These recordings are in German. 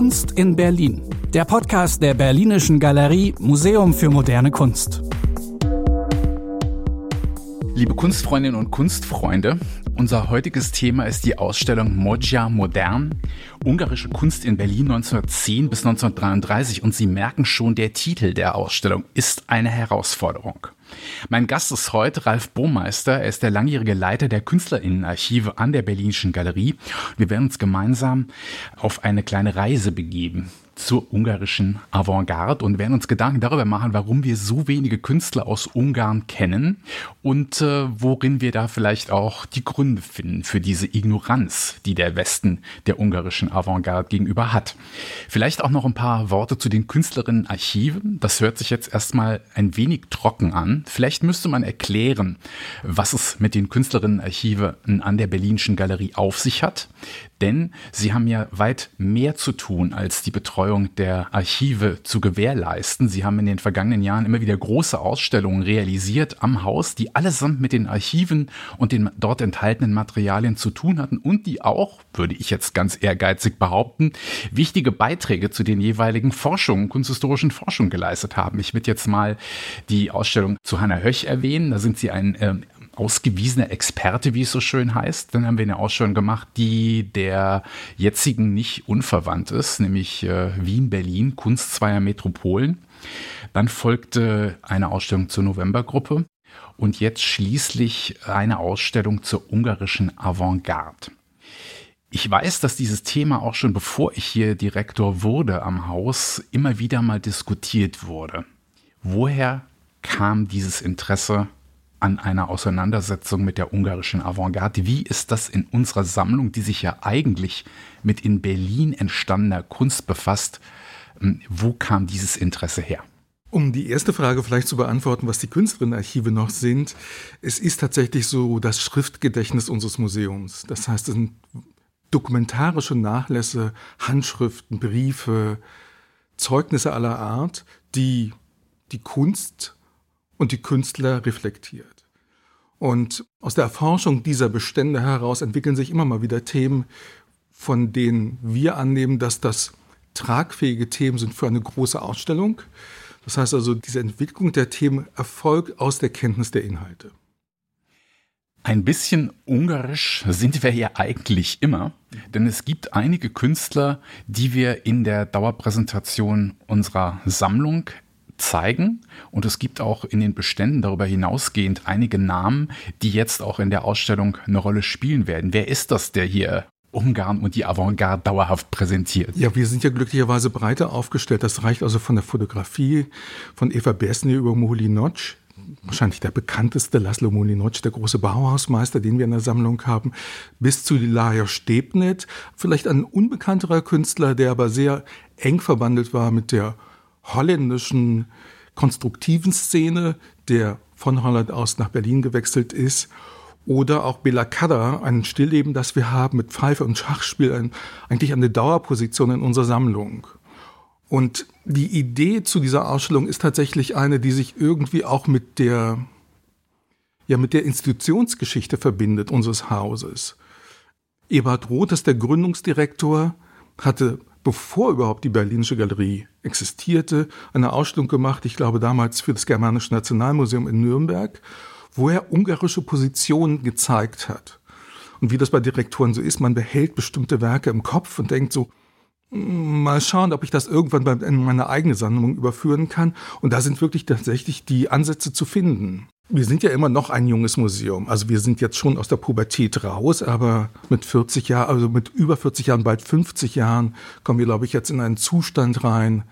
Kunst in Berlin. Der Podcast der Berlinischen Galerie Museum für moderne Kunst. Liebe Kunstfreundinnen und Kunstfreunde, unser heutiges Thema ist die Ausstellung Moja Modern, ungarische Kunst in Berlin 1910 bis 1933 und Sie merken schon, der Titel der Ausstellung ist eine Herausforderung. Mein Gast ist heute Ralf Bohmeister. Er ist der langjährige Leiter der Künstlerinnenarchive an der Berlinischen Galerie. Wir werden uns gemeinsam auf eine kleine Reise begeben zur ungarischen Avantgarde und werden uns Gedanken darüber machen, warum wir so wenige Künstler aus Ungarn kennen und äh, worin wir da vielleicht auch die Gründe finden für diese Ignoranz, die der Westen der ungarischen Avantgarde gegenüber hat. Vielleicht auch noch ein paar Worte zu den Künstlerinnenarchiven. Das hört sich jetzt erstmal ein wenig trocken an. Vielleicht müsste man erklären, was es mit den Künstlerinnenarchiven an der Berlinischen Galerie auf sich hat. Denn sie haben ja weit mehr zu tun, als die Betreuung der Archive zu gewährleisten. Sie haben in den vergangenen Jahren immer wieder große Ausstellungen realisiert am Haus, die allesamt mit den Archiven und den dort enthaltenen Materialien zu tun hatten und die auch, würde ich jetzt ganz ehrgeizig behaupten, wichtige Beiträge zu den jeweiligen Forschungen, kunsthistorischen Forschungen geleistet haben. Ich würde jetzt mal die Ausstellung zu Hannah Höch erwähnen. Da sind sie ein äh, ausgewiesener Experte, wie es so schön heißt. Dann haben wir eine Ausstellung gemacht, die der jetzigen nicht unverwandt ist, nämlich äh, Wien-Berlin, Kunst zweier Metropolen. Dann folgte eine Ausstellung zur Novembergruppe und jetzt schließlich eine Ausstellung zur ungarischen Avantgarde. Ich weiß, dass dieses Thema auch schon bevor ich hier Direktor wurde am Haus immer wieder mal diskutiert wurde. Woher kam dieses Interesse an einer Auseinandersetzung mit der ungarischen Avantgarde. Wie ist das in unserer Sammlung, die sich ja eigentlich mit in Berlin entstandener Kunst befasst? Hm, wo kam dieses Interesse her? Um die erste Frage vielleicht zu beantworten, was die Künstlerinnenarchive noch sind, es ist tatsächlich so das Schriftgedächtnis unseres Museums. Das heißt, es sind dokumentarische Nachlässe, Handschriften, Briefe, Zeugnisse aller Art, die die Kunst und die Künstler reflektiert. Und aus der Erforschung dieser Bestände heraus entwickeln sich immer mal wieder Themen, von denen wir annehmen, dass das tragfähige Themen sind für eine große Ausstellung. Das heißt also, diese Entwicklung der Themen erfolgt aus der Kenntnis der Inhalte. Ein bisschen ungarisch sind wir ja eigentlich immer, denn es gibt einige Künstler, die wir in der Dauerpräsentation unserer Sammlung zeigen. Und es gibt auch in den Beständen darüber hinausgehend einige Namen, die jetzt auch in der Ausstellung eine Rolle spielen werden. Wer ist das, der hier Ungarn und die Avantgarde dauerhaft präsentiert. Ja, wir sind ja glücklicherweise breiter aufgestellt. Das reicht also von der Fotografie von Eva Besny über Mohlinoc, wahrscheinlich der bekannteste Laszlo Mohlinoc, der große Bauhausmeister, den wir in der Sammlung haben, bis zu Laja Stebnet, vielleicht ein unbekannterer Künstler, der aber sehr eng verwandelt war mit der holländischen konstruktiven Szene, der von Holland aus nach Berlin gewechselt ist. Oder auch Bela Kada, ein Stillleben, das wir haben mit Pfeife und Schachspiel, ein, eigentlich eine Dauerposition in unserer Sammlung. Und die Idee zu dieser Ausstellung ist tatsächlich eine, die sich irgendwie auch mit der, ja, mit der Institutionsgeschichte verbindet unseres Hauses. Eberhard Roth ist der Gründungsdirektor, hatte bevor überhaupt die Berlinische Galerie existierte, eine Ausstellung gemacht, ich glaube damals für das Germanische Nationalmuseum in Nürnberg, wo er ungarische Positionen gezeigt hat. Und wie das bei Direktoren so ist, man behält bestimmte Werke im Kopf und denkt so, hm, mal schauen, ob ich das irgendwann in meine eigene Sammlung überführen kann. Und da sind wirklich tatsächlich die Ansätze zu finden wir sind ja immer noch ein junges Museum. Also wir sind jetzt schon aus der Pubertät raus, aber mit 40 Jahren, also mit über 40 Jahren, bald 50 Jahren, kommen wir, glaube ich, jetzt in einen Zustand rein,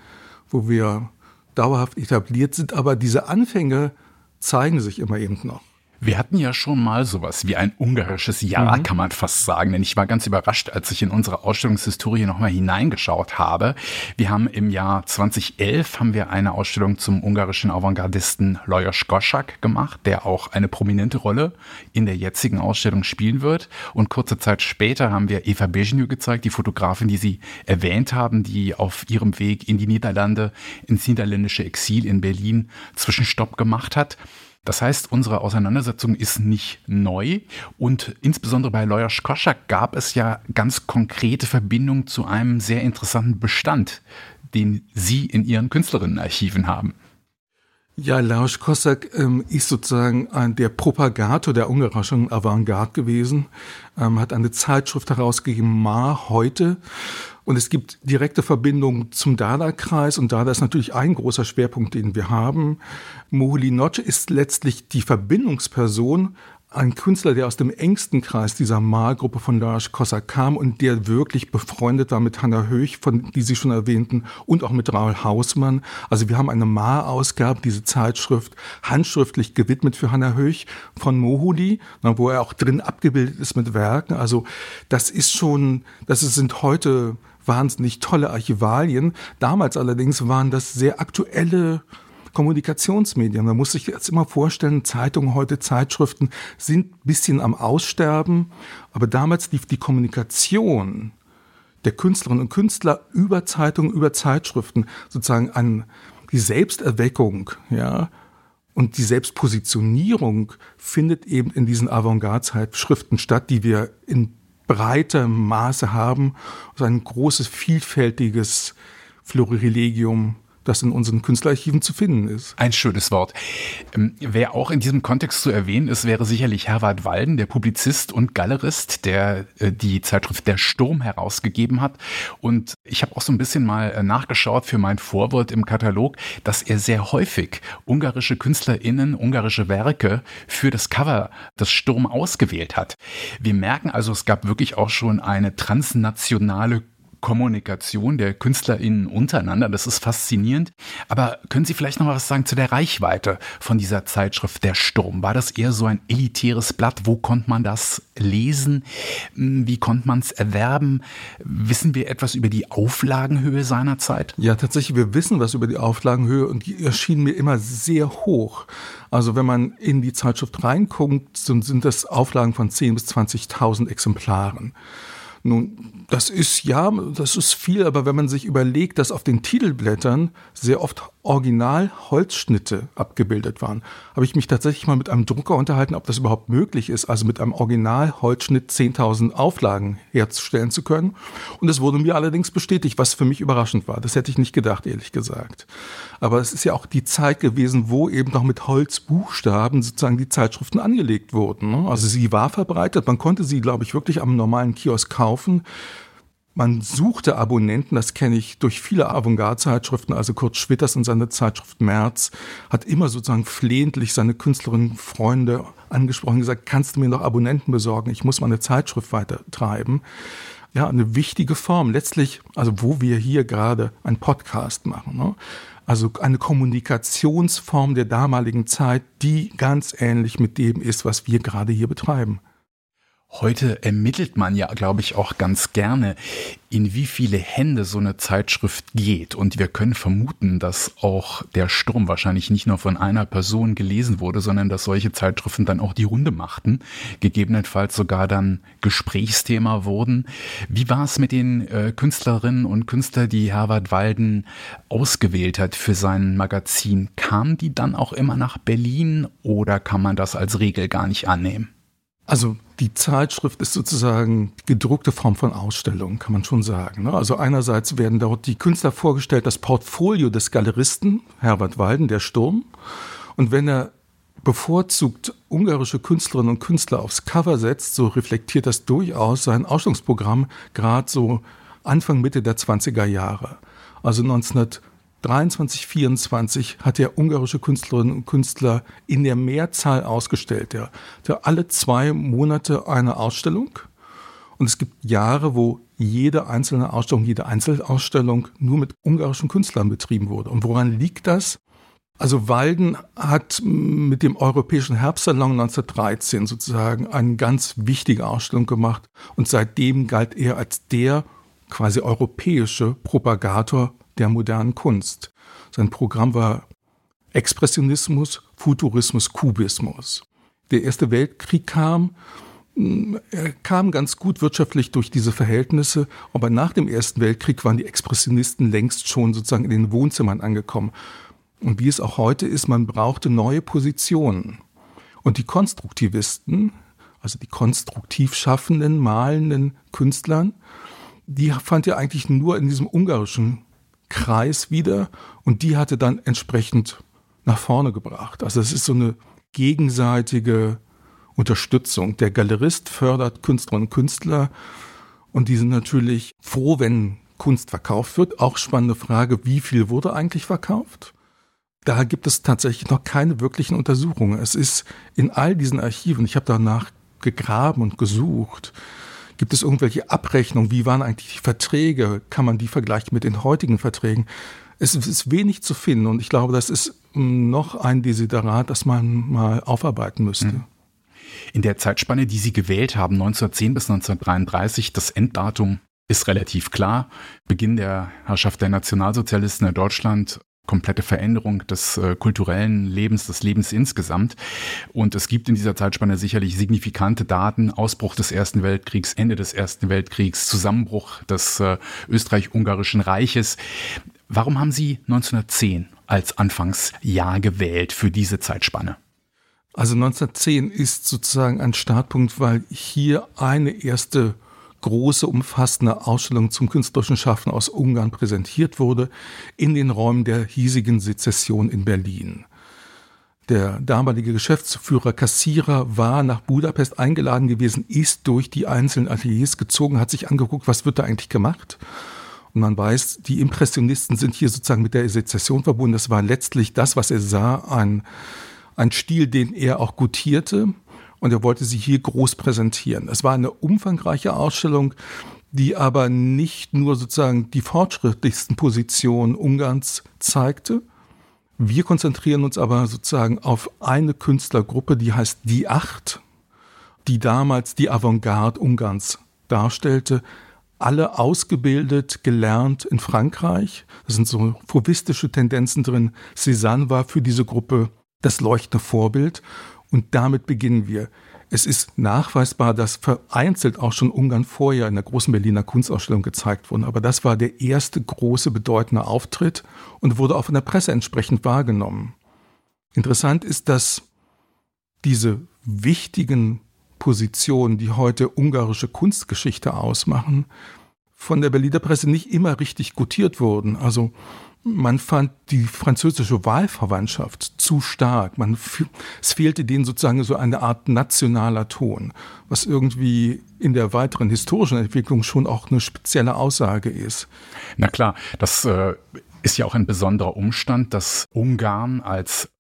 wo wir dauerhaft etabliert sind. Aber diese Anfänge zeigen sich immer eben noch. Wir hatten ja schon mal sowas wie ein ungarisches Jahr, mhm. kann man fast sagen. Denn ich war ganz überrascht, als ich in unsere Ausstellungshistorie nochmal hineingeschaut habe. Wir haben im Jahr 2011 haben wir eine Ausstellung zum ungarischen Avantgardisten Lajos Goschak gemacht, der auch eine prominente Rolle in der jetzigen Ausstellung spielen wird. Und kurze Zeit später haben wir Eva Bejnю gezeigt, die Fotografin, die Sie erwähnt haben, die auf ihrem Weg in die Niederlande, ins niederländische Exil in Berlin Zwischenstopp gemacht hat. Das heißt, unsere Auseinandersetzung ist nicht neu und insbesondere bei Lajos Koschak gab es ja ganz konkrete Verbindungen zu einem sehr interessanten Bestand, den Sie in Ihren Künstlerinnenarchiven haben. Ja, Lajos Kossak ähm, ist sozusagen ein, der Propagator der ungarischen Avantgarde gewesen, ähm, hat eine Zeitschrift herausgegeben, Ma heute. Und es gibt direkte Verbindungen zum Dada-Kreis und Dada ist natürlich ein großer Schwerpunkt, den wir haben. Mohli Notch ist letztlich die Verbindungsperson ein Künstler, der aus dem engsten Kreis dieser Malgruppe von Lars Kossa kam und der wirklich befreundet war mit Hanna Höch, von die Sie schon erwähnten, und auch mit Raul Hausmann. Also wir haben eine Mal-Ausgabe, diese Zeitschrift, handschriftlich gewidmet für Hanna Höch von Mohudi, wo er auch drin abgebildet ist mit Werken. Also das ist schon, das sind heute wahnsinnig tolle Archivalien. Damals allerdings waren das sehr aktuelle Kommunikationsmedien. Man muss sich jetzt immer vorstellen, Zeitungen heute, Zeitschriften sind ein bisschen am Aussterben, aber damals lief die Kommunikation der Künstlerinnen und Künstler über Zeitungen, über Zeitschriften sozusagen an die Selbsterweckung, ja, und die Selbstpositionierung findet eben in diesen Avantgarde-Zeitschriften statt, die wir in breitem Maße haben. Also ein großes, vielfältiges Florilegium das in unseren Künstlerarchiven zu finden ist. Ein schönes Wort. Ähm, wer auch in diesem Kontext zu erwähnen ist, wäre sicherlich Herbert Walden, der Publizist und Galerist, der äh, die Zeitschrift Der Sturm herausgegeben hat. Und ich habe auch so ein bisschen mal äh, nachgeschaut für mein Vorwort im Katalog, dass er sehr häufig ungarische KünstlerInnen, ungarische Werke für das Cover des Sturm ausgewählt hat. Wir merken also, es gab wirklich auch schon eine transnationale Kommunikation der KünstlerInnen untereinander. Das ist faszinierend. Aber können Sie vielleicht noch mal was sagen zu der Reichweite von dieser Zeitschrift Der Sturm? War das eher so ein elitäres Blatt? Wo konnte man das lesen? Hm, wie konnte man es erwerben? Wissen wir etwas über die Auflagenhöhe seiner Zeit? Ja, tatsächlich, wir wissen was über die Auflagenhöhe und die erschien mir immer sehr hoch. Also wenn man in die Zeitschrift reinguckt, sind das Auflagen von 10.000 bis 20.000 Exemplaren. Nun, das ist ja, das ist viel, aber wenn man sich überlegt, dass auf den Titelblättern sehr oft Original-Holzschnitte abgebildet waren, habe ich mich tatsächlich mal mit einem Drucker unterhalten, ob das überhaupt möglich ist, also mit einem Original-Holzschnitt 10.000 Auflagen herzustellen zu können. Und es wurde mir allerdings bestätigt, was für mich überraschend war. Das hätte ich nicht gedacht, ehrlich gesagt. Aber es ist ja auch die Zeit gewesen, wo eben noch mit Holzbuchstaben sozusagen die Zeitschriften angelegt wurden. Ne? Also sie war verbreitet. Man konnte sie, glaube ich, wirklich am normalen Kiosk kaufen. Man suchte Abonnenten, das kenne ich durch viele Avantgarde-Zeitschriften, also Kurt Schwitters in seiner Zeitschrift März hat immer sozusagen flehentlich seine Künstlerinnen, Freunde angesprochen, gesagt, kannst du mir noch Abonnenten besorgen, ich muss meine Zeitschrift weitertreiben. Ja, eine wichtige Form. Letztlich, also wo wir hier gerade einen Podcast machen. Ne? Also eine Kommunikationsform der damaligen Zeit, die ganz ähnlich mit dem ist, was wir gerade hier betreiben. Heute ermittelt man ja, glaube ich, auch ganz gerne, in wie viele Hände so eine Zeitschrift geht. Und wir können vermuten, dass auch der Sturm wahrscheinlich nicht nur von einer Person gelesen wurde, sondern dass solche Zeitschriften dann auch die Runde machten, gegebenenfalls sogar dann Gesprächsthema wurden. Wie war es mit den äh, Künstlerinnen und Künstlern, die Herbert Walden ausgewählt hat für sein Magazin? Kamen die dann auch immer nach Berlin oder kann man das als Regel gar nicht annehmen? Also die Zeitschrift ist sozusagen gedruckte Form von Ausstellung, kann man schon sagen. Ne? Also einerseits werden dort die Künstler vorgestellt, das Portfolio des Galeristen Herbert Walden, der Sturm. Und wenn er bevorzugt ungarische Künstlerinnen und Künstler aufs Cover setzt, so reflektiert das durchaus sein Ausstellungsprogramm, gerade so Anfang, Mitte der 20er Jahre. Also 1900 23, 24 hat er ungarische Künstlerinnen und Künstler in der Mehrzahl ausgestellt. Er hatte alle zwei Monate eine Ausstellung. Und es gibt Jahre, wo jede einzelne Ausstellung, jede Einzelausstellung nur mit ungarischen Künstlern betrieben wurde. Und woran liegt das? Also Walden hat mit dem Europäischen Herbstsalon 1913 sozusagen eine ganz wichtige Ausstellung gemacht und seitdem galt er als der quasi europäische Propagator der modernen Kunst. Sein Programm war Expressionismus, Futurismus, Kubismus. Der Erste Weltkrieg kam, er kam ganz gut wirtschaftlich durch diese Verhältnisse, aber nach dem Ersten Weltkrieg waren die Expressionisten längst schon sozusagen in den Wohnzimmern angekommen. Und wie es auch heute ist, man brauchte neue Positionen. Und die Konstruktivisten, also die konstruktiv schaffenden, malenden Künstlern, die fand ihr eigentlich nur in diesem ungarischen Kreis wieder und die hatte dann entsprechend nach vorne gebracht. Also es ist so eine gegenseitige Unterstützung. Der Galerist fördert Künstlerinnen und Künstler und die sind natürlich froh, wenn Kunst verkauft wird. Auch spannende Frage, wie viel wurde eigentlich verkauft? Da gibt es tatsächlich noch keine wirklichen Untersuchungen. Es ist in all diesen Archiven, ich habe danach gegraben und gesucht, gibt es irgendwelche Abrechnungen? Wie waren eigentlich die Verträge? Kann man die vergleichen mit den heutigen Verträgen? Es ist wenig zu finden und ich glaube, das ist noch ein Desiderat, das man mal aufarbeiten müsste. Hm. In der Zeitspanne, die Sie gewählt haben, 1910 bis 1933, das Enddatum ist relativ klar. Beginn der Herrschaft der Nationalsozialisten in Deutschland, komplette Veränderung des äh, kulturellen Lebens, des Lebens insgesamt. Und es gibt in dieser Zeitspanne sicherlich signifikante Daten. Ausbruch des Ersten Weltkriegs, Ende des Ersten Weltkriegs, Zusammenbruch des äh, Österreich-Ungarischen Reiches. Warum haben Sie 1910 als Anfangsjahr gewählt für diese Zeitspanne? Also 1910 ist sozusagen ein Startpunkt, weil hier eine erste große, umfassende Ausstellung zum künstlerischen Schaffen aus Ungarn präsentiert wurde in den Räumen der hiesigen Sezession in Berlin. Der damalige Geschäftsführer Kassierer war nach Budapest eingeladen gewesen, ist durch die einzelnen Ateliers gezogen, hat sich angeguckt, was wird da eigentlich gemacht. Und man weiß, die Impressionisten sind hier sozusagen mit der Sezession verbunden. Das war letztlich das, was er sah, ein, ein Stil, den er auch gutierte und er wollte sie hier groß präsentieren. Es war eine umfangreiche Ausstellung, die aber nicht nur sozusagen die fortschrittlichsten Positionen Ungarns zeigte. Wir konzentrieren uns aber sozusagen auf eine Künstlergruppe, die heißt Die Acht, die damals die Avantgarde Ungarns darstellte. Alle ausgebildet, gelernt in Frankreich. Da sind so fauvistische Tendenzen drin. Cézanne war für diese Gruppe das leuchtende Vorbild. Und damit beginnen wir. Es ist nachweisbar, dass vereinzelt auch schon Ungarn vorher in der großen Berliner Kunstausstellung gezeigt wurden. Aber das war der erste große bedeutende Auftritt und wurde auch von der Presse entsprechend wahrgenommen. Interessant ist, dass diese wichtigen Positionen, die heute ungarische Kunstgeschichte ausmachen, von der Berliner Presse nicht immer richtig gutiert wurden. Also man fand die französische Wahlverwandtschaft zu stark. Man, es fehlte denen sozusagen so eine Art nationaler Ton, was irgendwie in der weiteren historischen Entwicklung schon auch eine spezielle Aussage ist. Na klar, das äh, ist ja auch ein besonderer Umstand, dass Ungarn als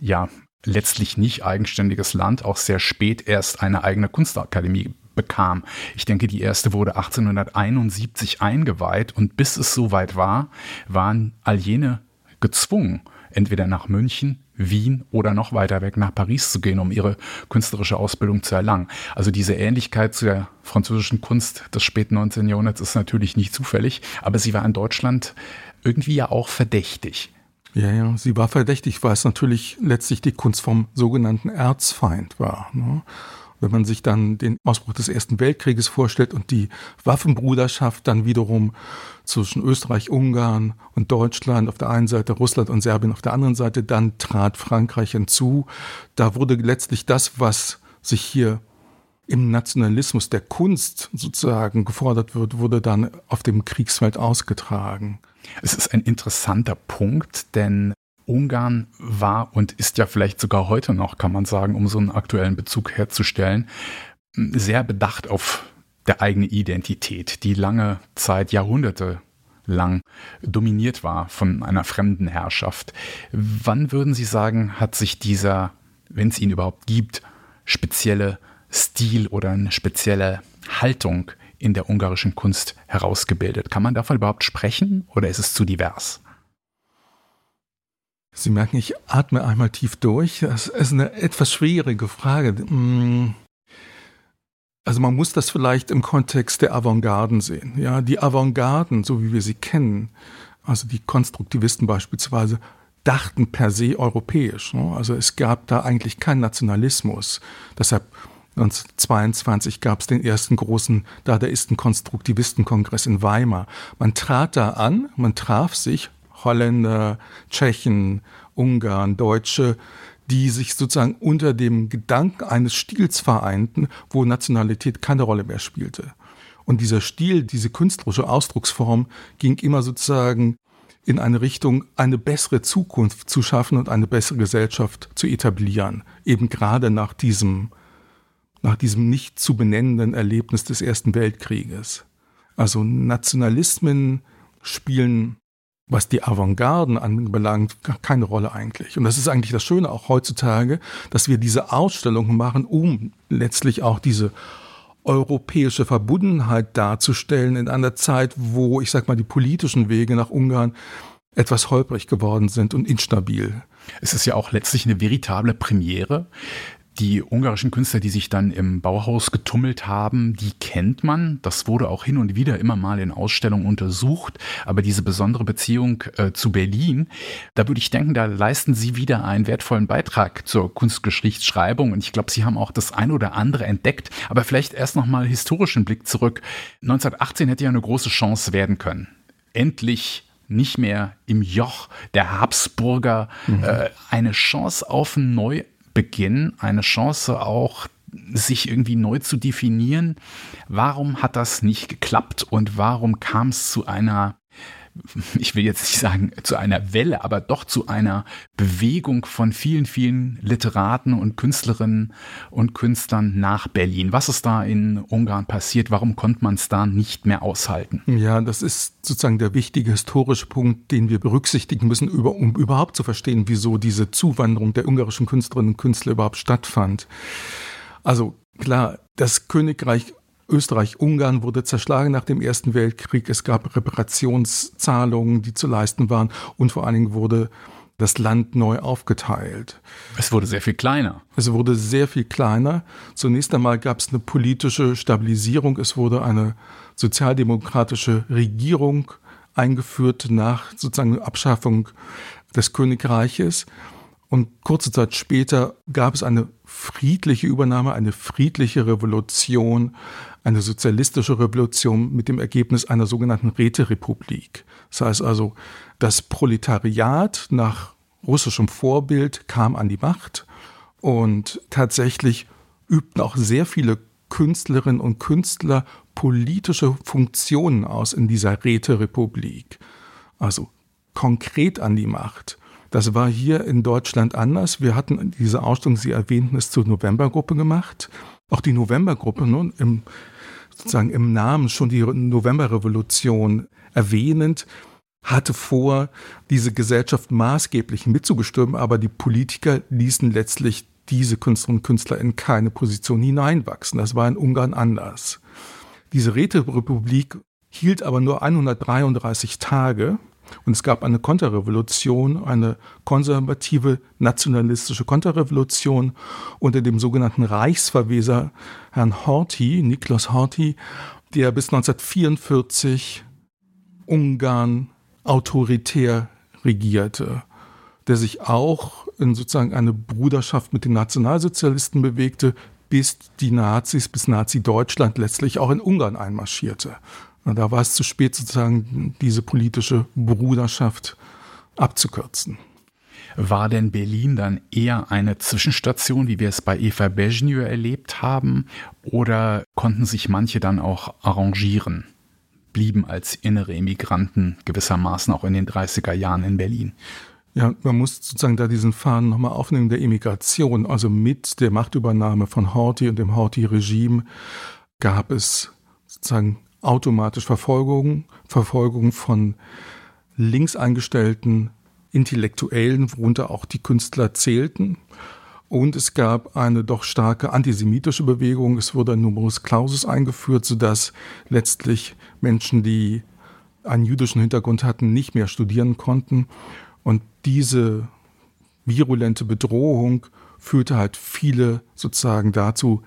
ja letztlich nicht eigenständiges Land auch sehr spät erst eine eigene Kunstakademie bekam. Ich denke, die erste wurde 1871 eingeweiht und bis es soweit war, waren all jene gezwungen, entweder nach München, Wien oder noch weiter weg nach Paris zu gehen, um ihre künstlerische Ausbildung zu erlangen. Also diese Ähnlichkeit zu der französischen Kunst des späten 19. Jahrhunderts ist natürlich nicht zufällig, aber sie war in Deutschland irgendwie ja auch verdächtig. Ja, ja, sie war verdächtig, weil es natürlich letztlich die Kunst vom sogenannten Erzfeind war. Ne? Wenn man sich dann den Ausbruch des Ersten Weltkrieges vorstellt und die Waffenbruderschaft dann wiederum zwischen Österreich, Ungarn und Deutschland auf der einen Seite, Russland und Serbien auf der anderen Seite, dann trat Frankreich hinzu. Da wurde letztlich das, was sich hier im Nationalismus der Kunst sozusagen gefordert wird, wurde dann auf dem Kriegsfeld ausgetragen. Es ist ein interessanter Punkt, denn Ungarn war und ist ja vielleicht sogar heute noch, kann man sagen, um so einen aktuellen Bezug herzustellen, sehr bedacht auf der eigene Identität, die lange Zeit, Jahrhunderte lang dominiert war von einer fremden Herrschaft. Wann würden Sie sagen, hat sich dieser, wenn es ihn überhaupt gibt, spezielle Stil oder eine spezielle Haltung in der ungarischen Kunst herausgebildet? Kann man davon überhaupt sprechen oder ist es zu divers? Sie merken, ich atme einmal tief durch. Das ist eine etwas schwierige Frage. Hm. Also man muss das vielleicht im Kontext der Avantgarden sehen. Ja, die Avantgarden, so wie wir sie kennen, also die Konstruktivisten beispielsweise, dachten per se europäisch. Ne? Also es gab da eigentlich keinen Nationalismus. Deshalb 1922 gab es den ersten großen Dadaisten-Konstruktivisten-Kongress in Weimar. Man trat da an, man traf sich Holländer, Tschechen, Ungarn, Deutsche, die sich sozusagen unter dem Gedanken eines Stils vereinten, wo Nationalität keine Rolle mehr spielte. Und dieser Stil, diese künstlerische Ausdrucksform ging immer sozusagen in eine Richtung, eine bessere Zukunft zu schaffen und eine bessere Gesellschaft zu etablieren. Eben gerade nach diesem, nach diesem nicht zu benennenden Erlebnis des Ersten Weltkrieges. Also Nationalismen spielen was die Avantgarden anbelangt, keine Rolle eigentlich. Und das ist eigentlich das Schöne auch heutzutage, dass wir diese Ausstellungen machen, um letztlich auch diese europäische Verbundenheit darzustellen in einer Zeit, wo, ich sag mal, die politischen Wege nach Ungarn etwas holprig geworden sind und instabil. Es ist ja auch letztlich eine veritable Premiere. Die ungarischen Künstler, die sich dann im Bauhaus getummelt haben, die kennt man. Das wurde auch hin und wieder immer mal in Ausstellungen untersucht. Aber diese besondere Beziehung äh, zu Berlin, da würde ich denken, da leisten Sie wieder einen wertvollen Beitrag zur Kunstgeschichtsschreibung. Und ich glaube, Sie haben auch das ein oder andere entdeckt. Aber vielleicht erst nochmal historischen Blick zurück. 1918 hätte ja eine große Chance werden können. Endlich nicht mehr im Joch der Habsburger mhm. äh, eine Chance auf ein neu Beginn eine Chance auch sich irgendwie neu zu definieren. Warum hat das nicht geklappt und warum kam es zu einer ich will jetzt nicht sagen zu einer Welle, aber doch zu einer Bewegung von vielen, vielen Literaten und Künstlerinnen und Künstlern nach Berlin. Was ist da in Ungarn passiert? Warum konnte man es da nicht mehr aushalten? Ja, das ist sozusagen der wichtige historische Punkt, den wir berücksichtigen müssen, um überhaupt zu verstehen, wieso diese Zuwanderung der ungarischen Künstlerinnen und Künstler überhaupt stattfand. Also klar, das Königreich Österreich-Ungarn wurde zerschlagen nach dem Ersten Weltkrieg. Es gab Reparationszahlungen, die zu leisten waren. Und vor allen Dingen wurde das Land neu aufgeteilt. Es wurde sehr viel kleiner. Es wurde sehr viel kleiner. Zunächst einmal gab es eine politische Stabilisierung. Es wurde eine sozialdemokratische Regierung eingeführt nach sozusagen Abschaffung des Königreiches. Und kurze Zeit später gab es eine friedliche Übernahme, eine friedliche Revolution, eine sozialistische Revolution mit dem Ergebnis einer sogenannten Räterepublik. Das heißt also, das Proletariat nach russischem Vorbild kam an die Macht und tatsächlich übten auch sehr viele Künstlerinnen und Künstler politische Funktionen aus in dieser Räterepublik. Also konkret an die Macht. Das war hier in Deutschland anders. Wir hatten diese Ausstellung, Sie erwähnten es, zur Novembergruppe gemacht. Auch die Novembergruppe, nun, im, sozusagen im Namen schon die Novemberrevolution erwähnend, hatte vor, diese Gesellschaft maßgeblich mitzubestimmen, aber die Politiker ließen letztlich diese Künstlerinnen und Künstler in keine Position hineinwachsen. Das war in Ungarn anders. Diese Räterepublik hielt aber nur 133 Tage und es gab eine Konterrevolution, eine konservative nationalistische Konterrevolution unter dem sogenannten Reichsverweser Herrn Horthy, Niklas Horthy, der bis 1944 Ungarn autoritär regierte, der sich auch in sozusagen eine Bruderschaft mit den Nationalsozialisten bewegte, bis die Nazis, bis Nazi-Deutschland letztlich auch in Ungarn einmarschierte. Da war es zu spät, sozusagen diese politische Bruderschaft abzukürzen. War denn Berlin dann eher eine Zwischenstation, wie wir es bei Eva Bejnio erlebt haben, oder konnten sich manche dann auch arrangieren, blieben als innere Immigranten gewissermaßen auch in den 30er Jahren in Berlin? Ja, man muss sozusagen da diesen Faden nochmal aufnehmen der Immigration. Also mit der Machtübernahme von Horthy und dem Horthy-Regime gab es sozusagen automatisch Verfolgung, Verfolgung von links eingestellten Intellektuellen, worunter auch die Künstler zählten. Und es gab eine doch starke antisemitische Bewegung. Es wurde ein Numerus Clausus eingeführt, sodass letztlich Menschen, die einen jüdischen Hintergrund hatten, nicht mehr studieren konnten. Und diese virulente Bedrohung führte halt viele sozusagen dazu,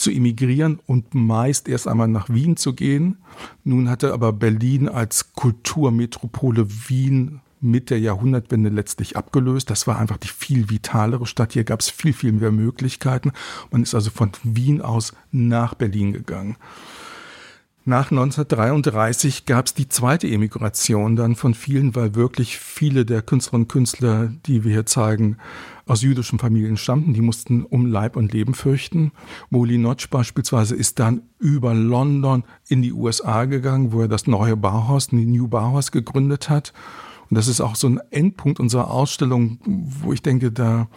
zu emigrieren und meist erst einmal nach Wien zu gehen. Nun hatte aber Berlin als Kulturmetropole Wien mit der Jahrhundertwende letztlich abgelöst. Das war einfach die viel vitalere Stadt. Hier gab es viel, viel mehr Möglichkeiten. Man ist also von Wien aus nach Berlin gegangen. Nach 1933 gab es die zweite Emigration dann von vielen, weil wirklich viele der Künstlerinnen und Künstler, die wir hier zeigen, aus jüdischen Familien stammten. Die mussten um Leib und Leben fürchten. Moli Notch beispielsweise ist dann über London in die USA gegangen, wo er das neue Bauhaus, die New Bauhaus gegründet hat. Und das ist auch so ein Endpunkt unserer Ausstellung, wo ich denke, da,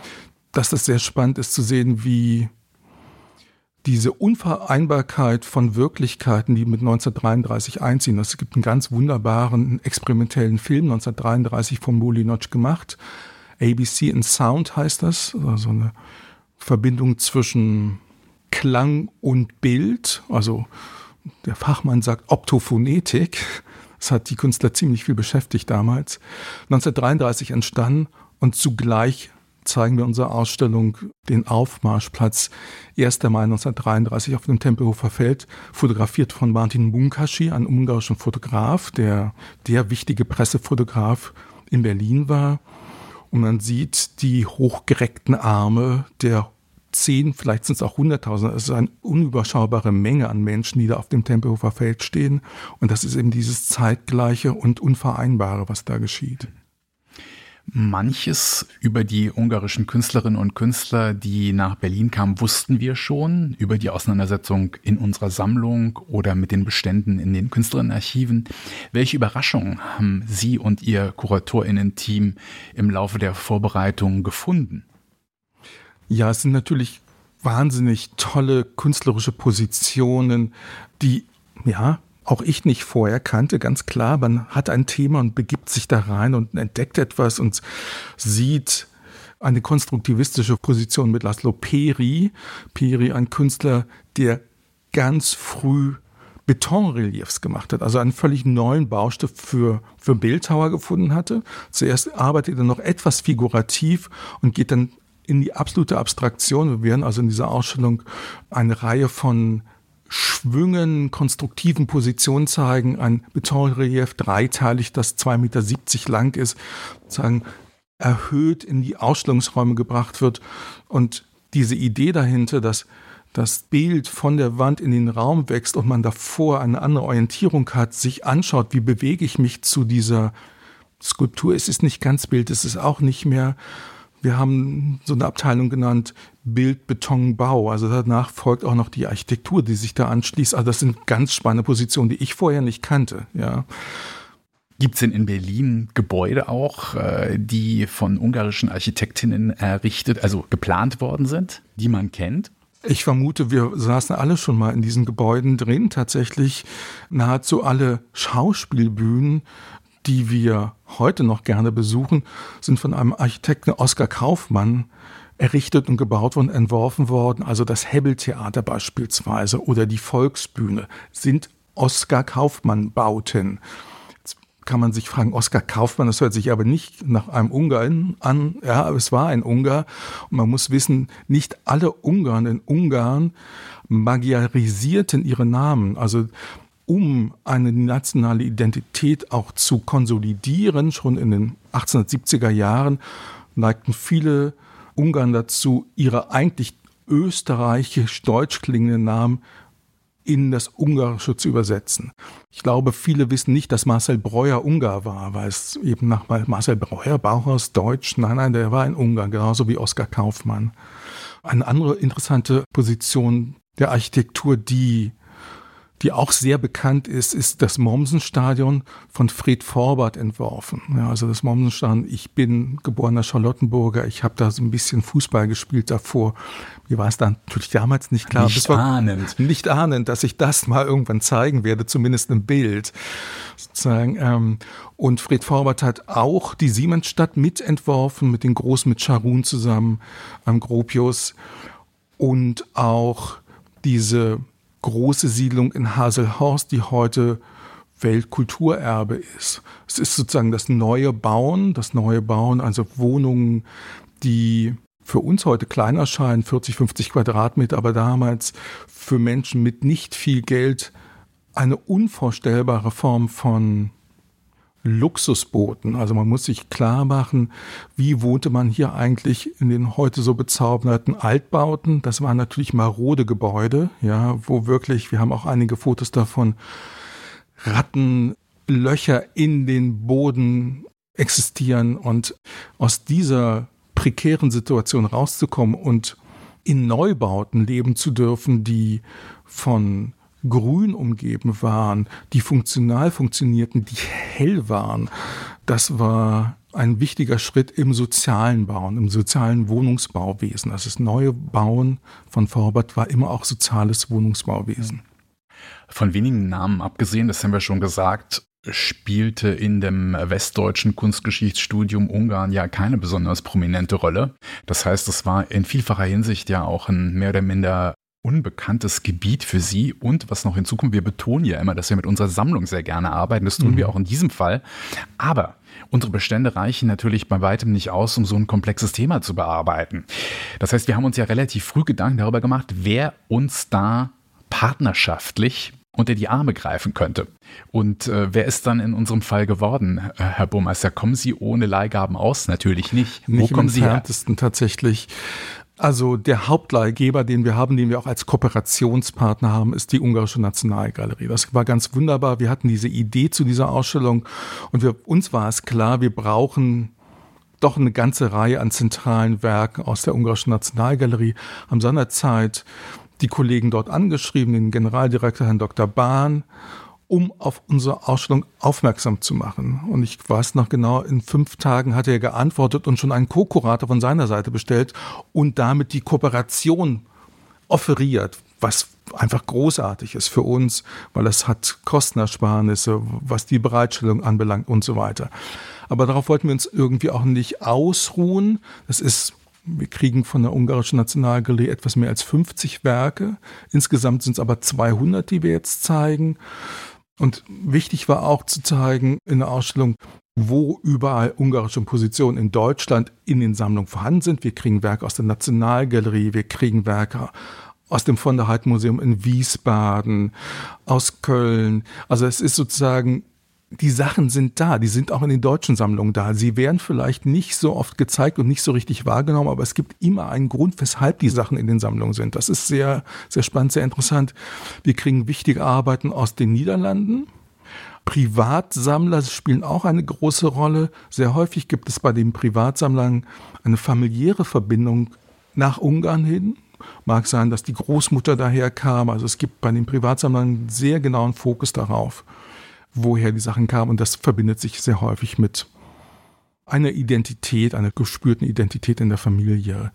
dass das sehr spannend ist zu sehen, wie diese Unvereinbarkeit von Wirklichkeiten, die mit 1933 einziehen. Es gibt einen ganz wunderbaren experimentellen Film 1933 von Molinotsch gemacht. ABC in Sound heißt das, also eine Verbindung zwischen Klang und Bild. Also der Fachmann sagt Optophonetik. Das hat die Künstler ziemlich viel beschäftigt damals. 1933 entstanden und zugleich zeigen wir unsere Ausstellung den Aufmarschplatz 1. Mai 1933 auf dem Tempelhofer Feld, fotografiert von Martin Munkashi, einem ungarischen Fotograf, der der wichtige Pressefotograf in Berlin war. Und man sieht die hochgereckten Arme der zehn, vielleicht sind es auch hunderttausend. Es ist eine unüberschaubare Menge an Menschen, die da auf dem Tempelhofer Feld stehen. Und das ist eben dieses Zeitgleiche und Unvereinbare, was da geschieht. Manches über die ungarischen Künstlerinnen und Künstler, die nach Berlin kamen, wussten wir schon über die Auseinandersetzung in unserer Sammlung oder mit den Beständen in den Künstlerinnenarchiven. Welche Überraschungen haben Sie und Ihr Kuratorinnen-Team im Laufe der Vorbereitung gefunden? Ja, es sind natürlich wahnsinnig tolle künstlerische Positionen, die ja auch ich nicht vorher kannte, ganz klar. Man hat ein Thema und begibt sich da rein und entdeckt etwas und sieht eine konstruktivistische Position mit Laszlo Peri. Peri, ein Künstler, der ganz früh Betonreliefs gemacht hat, also einen völlig neuen Baustift für, für Bildhauer gefunden hatte. Zuerst arbeitet er noch etwas figurativ und geht dann in die absolute Abstraktion. Wir werden also in dieser Ausstellung eine Reihe von Schwüngen, konstruktiven Positionen zeigen. Ein Betonrelief, dreiteilig, das 2,70 Meter lang ist, sozusagen erhöht in die Ausstellungsräume gebracht wird. Und diese Idee dahinter, dass das Bild von der Wand in den Raum wächst und man davor eine andere Orientierung hat, sich anschaut, wie bewege ich mich zu dieser Skulptur. Es ist nicht ganz Bild, es ist auch nicht mehr wir haben so eine Abteilung genannt Bild, Beton, Bau. Also danach folgt auch noch die Architektur, die sich da anschließt. Also das sind ganz spannende Positionen, die ich vorher nicht kannte. Ja. Gibt es denn in Berlin Gebäude auch, äh, die von ungarischen Architektinnen errichtet, also geplant worden sind, die man kennt? Ich vermute, wir saßen alle schon mal in diesen Gebäuden drin. Tatsächlich nahezu alle Schauspielbühnen die wir heute noch gerne besuchen, sind von einem Architekten Oskar Kaufmann errichtet und gebaut worden, entworfen worden. Also das Hebbeltheater beispielsweise oder die Volksbühne sind Oskar Kaufmann Bauten. Jetzt kann man sich fragen, Oskar Kaufmann, das hört sich aber nicht nach einem Ungarn an. Ja, es war ein Ungar. Und man muss wissen, nicht alle Ungarn in Ungarn magiarisierten ihre Namen. Also um eine nationale Identität auch zu konsolidieren, schon in den 1870er Jahren neigten viele Ungarn dazu, ihre eigentlich österreichisch-deutsch klingenden Namen in das Ungarische zu übersetzen. Ich glaube, viele wissen nicht, dass Marcel Breuer Ungar war, weil es eben nach Marcel Breuer, Bauhaus, Deutsch, nein, nein, der war ein Ungar, genauso wie Oskar Kaufmann. Eine andere interessante Position der Architektur, die die auch sehr bekannt ist, ist das Mommsenstadion von Fred Forbert entworfen. Ja, also das Mommsenstadion, ich bin geborener Charlottenburger, ich habe da so ein bisschen Fußball gespielt davor. Mir war es dann natürlich damals nicht klar. Nicht ahnend. Nicht ahnend, dass ich das mal irgendwann zeigen werde, zumindest im Bild. Sozusagen. Ähm, und Fred Forbert hat auch die Siemensstadt mitentworfen, mit den Großen, mit Charun zusammen, am Gropius. Und auch diese große Siedlung in Haselhorst, die heute Weltkulturerbe ist. Es ist sozusagen das neue Bauen, das neue Bauen, also Wohnungen, die für uns heute klein erscheinen, 40, 50 Quadratmeter, aber damals für Menschen mit nicht viel Geld eine unvorstellbare Form von Luxusbooten. Also man muss sich klar machen, wie wohnte man hier eigentlich in den heute so bezauberten Altbauten. Das waren natürlich marode Gebäude, ja, wo wirklich, wir haben auch einige Fotos davon, Rattenlöcher in den Boden existieren und aus dieser prekären Situation rauszukommen und in Neubauten leben zu dürfen, die von grün umgeben waren, die funktional funktionierten, die hell waren. Das war ein wichtiger Schritt im sozialen Bauen, im sozialen Wohnungsbauwesen. Also das neue Bauen von Vorbert war immer auch soziales Wohnungsbauwesen. Von wenigen Namen abgesehen, das haben wir schon gesagt, spielte in dem westdeutschen Kunstgeschichtsstudium Ungarn ja keine besonders prominente Rolle. Das heißt, es war in vielfacher Hinsicht ja auch ein mehr oder minder unbekanntes Gebiet für Sie. Und was noch hinzukommt, wir betonen ja immer, dass wir mit unserer Sammlung sehr gerne arbeiten. Das tun mhm. wir auch in diesem Fall. Aber unsere Bestände reichen natürlich bei weitem nicht aus, um so ein komplexes Thema zu bearbeiten. Das heißt, wir haben uns ja relativ früh Gedanken darüber gemacht, wer uns da partnerschaftlich unter die Arme greifen könnte. Und äh, wer ist dann in unserem Fall geworden, äh, Herr Burmeister? Kommen Sie ohne Leihgaben aus? Natürlich nicht. nicht Wo kommen Sie her? tatsächlich. Also der Hauptleihgeber, den wir haben, den wir auch als Kooperationspartner haben, ist die Ungarische Nationalgalerie. Das war ganz wunderbar. Wir hatten diese Idee zu dieser Ausstellung und wir, uns war es klar, wir brauchen doch eine ganze Reihe an zentralen Werken aus der Ungarischen Nationalgalerie. Haben seinerzeit die Kollegen dort angeschrieben, den Generaldirektor Herrn Dr. Bahn, um auf unsere Ausstellung aufmerksam zu machen. Und ich weiß noch genau, in fünf Tagen hat er geantwortet und schon einen Co-Kurator von seiner Seite bestellt und damit die Kooperation offeriert, was einfach großartig ist für uns, weil es hat Kostenersparnisse, was die Bereitstellung anbelangt und so weiter. Aber darauf wollten wir uns irgendwie auch nicht ausruhen. Das ist wir kriegen von der ungarischen Nationalgalerie etwas mehr als 50 Werke. Insgesamt sind es aber 200, die wir jetzt zeigen. Und wichtig war auch zu zeigen in der Ausstellung, wo überall ungarische Positionen in Deutschland in den Sammlungen vorhanden sind. Wir kriegen Werke aus der Nationalgalerie, wir kriegen Werke aus dem von der Heidmuseum in Wiesbaden, aus Köln. Also es ist sozusagen die Sachen sind da, die sind auch in den deutschen Sammlungen da. Sie werden vielleicht nicht so oft gezeigt und nicht so richtig wahrgenommen, aber es gibt immer einen Grund, weshalb die Sachen in den Sammlungen sind. Das ist sehr, sehr spannend, sehr interessant. Wir kriegen wichtige Arbeiten aus den Niederlanden. Privatsammler spielen auch eine große Rolle. Sehr häufig gibt es bei den Privatsammlern eine familiäre Verbindung nach Ungarn hin. Mag sein, dass die Großmutter daher kam. Also es gibt bei den Privatsammlern einen sehr genauen Fokus darauf woher die Sachen kamen. Und das verbindet sich sehr häufig mit einer Identität, einer gespürten Identität in der Familie.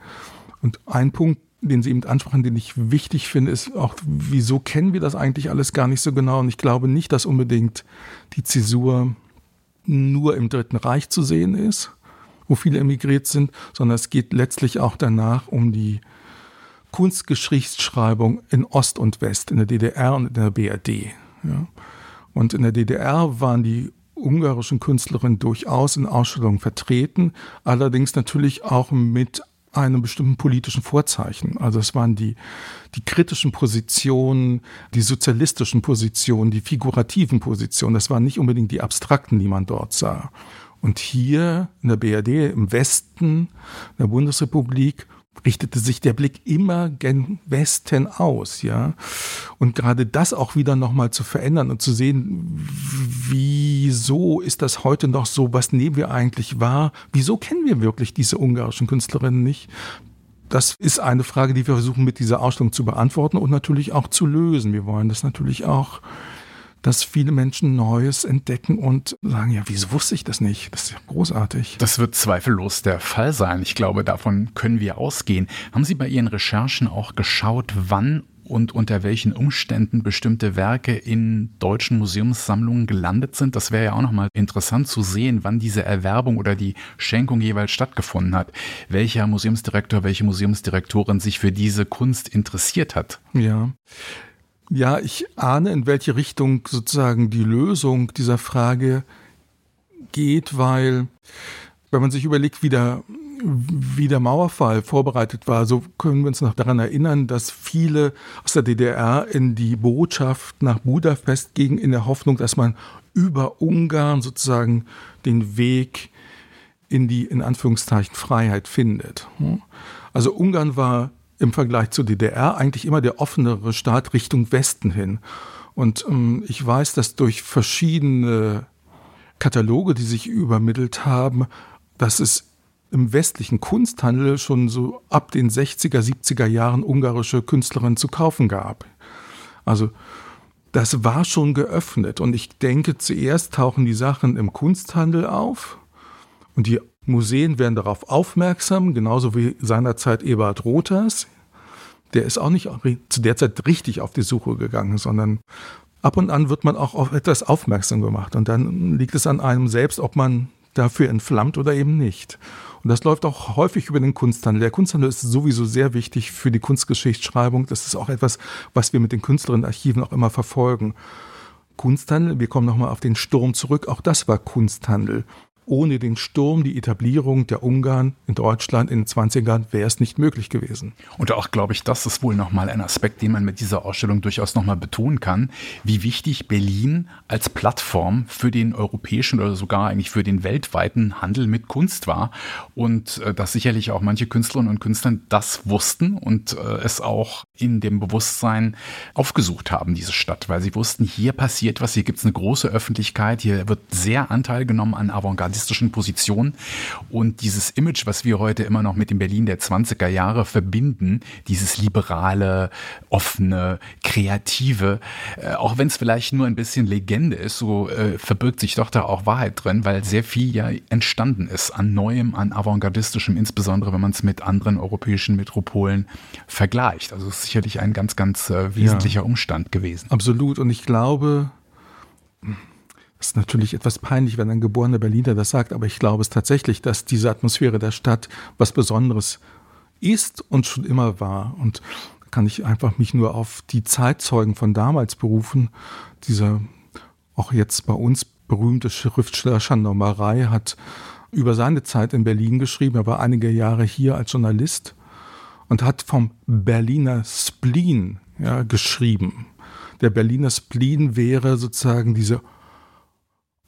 Und ein Punkt, den Sie eben ansprachen, den ich wichtig finde, ist auch, wieso kennen wir das eigentlich alles gar nicht so genau? Und ich glaube nicht, dass unbedingt die Zäsur nur im Dritten Reich zu sehen ist, wo viele emigriert sind, sondern es geht letztlich auch danach um die Kunstgeschichtsschreibung in Ost und West, in der DDR und in der BRD. Ja. Und in der DDR waren die ungarischen Künstlerinnen durchaus in Ausstellungen vertreten, allerdings natürlich auch mit einem bestimmten politischen Vorzeichen. Also es waren die, die kritischen Positionen, die sozialistischen Positionen, die figurativen Positionen. Das waren nicht unbedingt die abstrakten, die man dort sah. Und hier in der BRD, im Westen der Bundesrepublik, richtete sich der Blick immer gen Westen aus, ja. Und gerade das auch wieder nochmal zu verändern und zu sehen, wieso ist das heute noch so, was nehmen wir eigentlich wahr? Wieso kennen wir wirklich diese ungarischen Künstlerinnen nicht? Das ist eine Frage, die wir versuchen mit dieser Ausstellung zu beantworten und natürlich auch zu lösen. Wir wollen das natürlich auch dass viele Menschen Neues entdecken und sagen, ja, wieso wusste ich das nicht? Das ist ja großartig. Das wird zweifellos der Fall sein. Ich glaube, davon können wir ausgehen. Haben Sie bei Ihren Recherchen auch geschaut, wann und unter welchen Umständen bestimmte Werke in deutschen Museumssammlungen gelandet sind. Das wäre ja auch nochmal interessant zu sehen, wann diese Erwerbung oder die Schenkung jeweils stattgefunden hat. Welcher Museumsdirektor, welche Museumsdirektorin sich für diese Kunst interessiert hat. Ja. Ja, ich ahne, in welche Richtung sozusagen die Lösung dieser Frage geht, weil wenn man sich überlegt, wie der, wie der Mauerfall vorbereitet war, so können wir uns noch daran erinnern, dass viele aus der DDR in die Botschaft nach Budapest gingen in der Hoffnung, dass man über Ungarn sozusagen den Weg in die, in Anführungszeichen, Freiheit findet. Also Ungarn war im Vergleich zur DDR eigentlich immer der offenere Staat Richtung Westen hin. Und ähm, ich weiß, dass durch verschiedene Kataloge, die sich übermittelt haben, dass es im westlichen Kunsthandel schon so ab den 60er, 70er Jahren ungarische Künstlerinnen zu kaufen gab. Also das war schon geöffnet und ich denke, zuerst tauchen die Sachen im Kunsthandel auf und die Museen werden darauf aufmerksam, genauso wie seinerzeit Ebert Rothers. Der ist auch nicht zu der Zeit richtig auf die Suche gegangen, sondern ab und an wird man auch auf etwas aufmerksam gemacht und dann liegt es an einem selbst, ob man dafür entflammt oder eben nicht. Und das läuft auch häufig über den Kunsthandel. Der Kunsthandel ist sowieso sehr wichtig für die Kunstgeschichtsschreibung. Das ist auch etwas, was wir mit den Künstlerinnenarchiven auch immer verfolgen. Kunsthandel, wir kommen nochmal auf den Sturm zurück, auch das war Kunsthandel ohne den Sturm, die Etablierung der Ungarn in Deutschland in den 20ern wäre es nicht möglich gewesen. Und auch, glaube ich, das ist wohl nochmal ein Aspekt, den man mit dieser Ausstellung durchaus nochmal betonen kann, wie wichtig Berlin als Plattform für den europäischen oder sogar eigentlich für den weltweiten Handel mit Kunst war. Und äh, dass sicherlich auch manche Künstlerinnen und Künstler das wussten und äh, es auch in dem Bewusstsein aufgesucht haben, diese Stadt, weil sie wussten, hier passiert was, hier gibt es eine große Öffentlichkeit, hier wird sehr Anteil genommen an Avantgarde journalistischen Position. Und dieses Image, was wir heute immer noch mit dem Berlin der 20er Jahre verbinden, dieses liberale, offene, kreative, äh, auch wenn es vielleicht nur ein bisschen Legende ist, so äh, verbirgt sich doch da auch Wahrheit drin, weil sehr viel ja entstanden ist an Neuem, an Avantgardistischem, insbesondere wenn man es mit anderen europäischen Metropolen vergleicht. Also es sicherlich ein ganz, ganz äh, wesentlicher ja, Umstand gewesen. Absolut. Und ich glaube, das ist natürlich etwas peinlich, wenn ein geborener Berliner das sagt, aber ich glaube es tatsächlich, dass diese Atmosphäre der Stadt was Besonderes ist und schon immer war. Und da kann ich einfach mich nur auf die Zeitzeugen von damals berufen. Dieser auch jetzt bei uns berühmte Schriftsteller Schandau Marei hat über seine Zeit in Berlin geschrieben. Er war einige Jahre hier als Journalist und hat vom Berliner Spleen ja, geschrieben. Der Berliner Spleen wäre sozusagen diese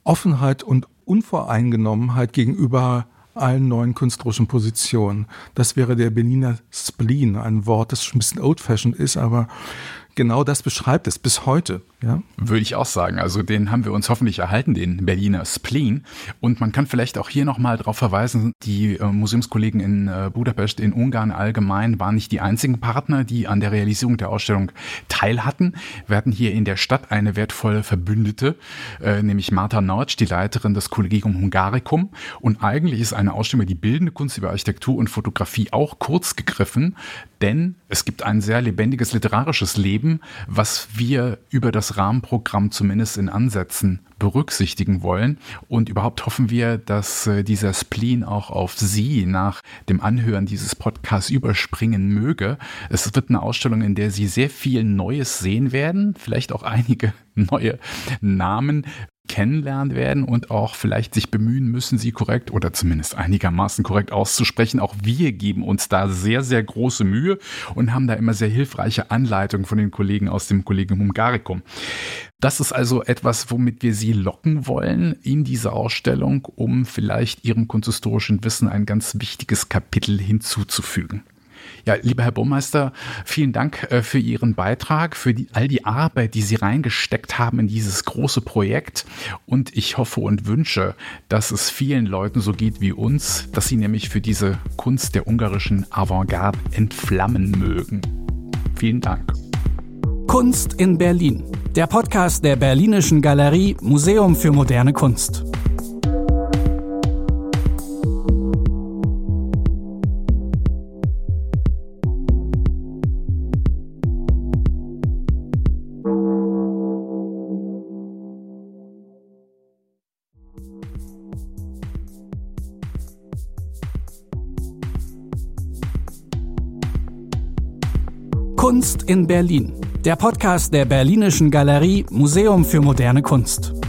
Offenheit und Unvoreingenommenheit gegenüber allen neuen künstlerischen Positionen. Das wäre der Berliner Spleen, ein Wort, das schon ein bisschen old-fashioned ist, aber genau das beschreibt es bis heute. Ja? Würde ich auch sagen. Also den haben wir uns hoffentlich erhalten, den Berliner Spleen. Und man kann vielleicht auch hier nochmal darauf verweisen, die äh, Museumskollegen in äh, Budapest, in Ungarn allgemein, waren nicht die einzigen Partner, die an der Realisierung der Ausstellung teil hatten. Wir hatten hier in der Stadt eine wertvolle Verbündete, äh, nämlich Martha Nautsch, die Leiterin des Collegium Hungaricum. Und eigentlich ist eine Ausstellung über die bildende Kunst, über Architektur und Fotografie auch kurz gegriffen, denn es gibt ein sehr lebendiges literarisches Leben, was wir über das Rahmenprogramm zumindest in Ansätzen berücksichtigen wollen. Und überhaupt hoffen wir, dass äh, dieser Spleen auch auf Sie nach dem Anhören dieses Podcasts überspringen möge. Es wird eine Ausstellung, in der Sie sehr viel Neues sehen werden, vielleicht auch einige neue Namen kennenlernen werden und auch vielleicht sich bemühen müssen, sie korrekt oder zumindest einigermaßen korrekt auszusprechen. Auch wir geben uns da sehr, sehr große Mühe und haben da immer sehr hilfreiche Anleitungen von den Kollegen aus dem Kollegium Hungaricum. Das ist also etwas, womit wir Sie locken wollen in diese Ausstellung, um vielleicht Ihrem kunsthistorischen Wissen ein ganz wichtiges Kapitel hinzuzufügen. Ja, lieber Herr Baumeister, vielen Dank äh, für Ihren Beitrag, für die, all die Arbeit, die Sie reingesteckt haben in dieses große Projekt. Und ich hoffe und wünsche, dass es vielen Leuten so geht wie uns, dass sie nämlich für diese Kunst der ungarischen Avantgarde entflammen mögen. Vielen Dank. Kunst in Berlin. Der Podcast der Berlinischen Galerie Museum für moderne. Kunst in Berlin. Der Podcast der Berlinischen Galerie Museum für moderne Kunst.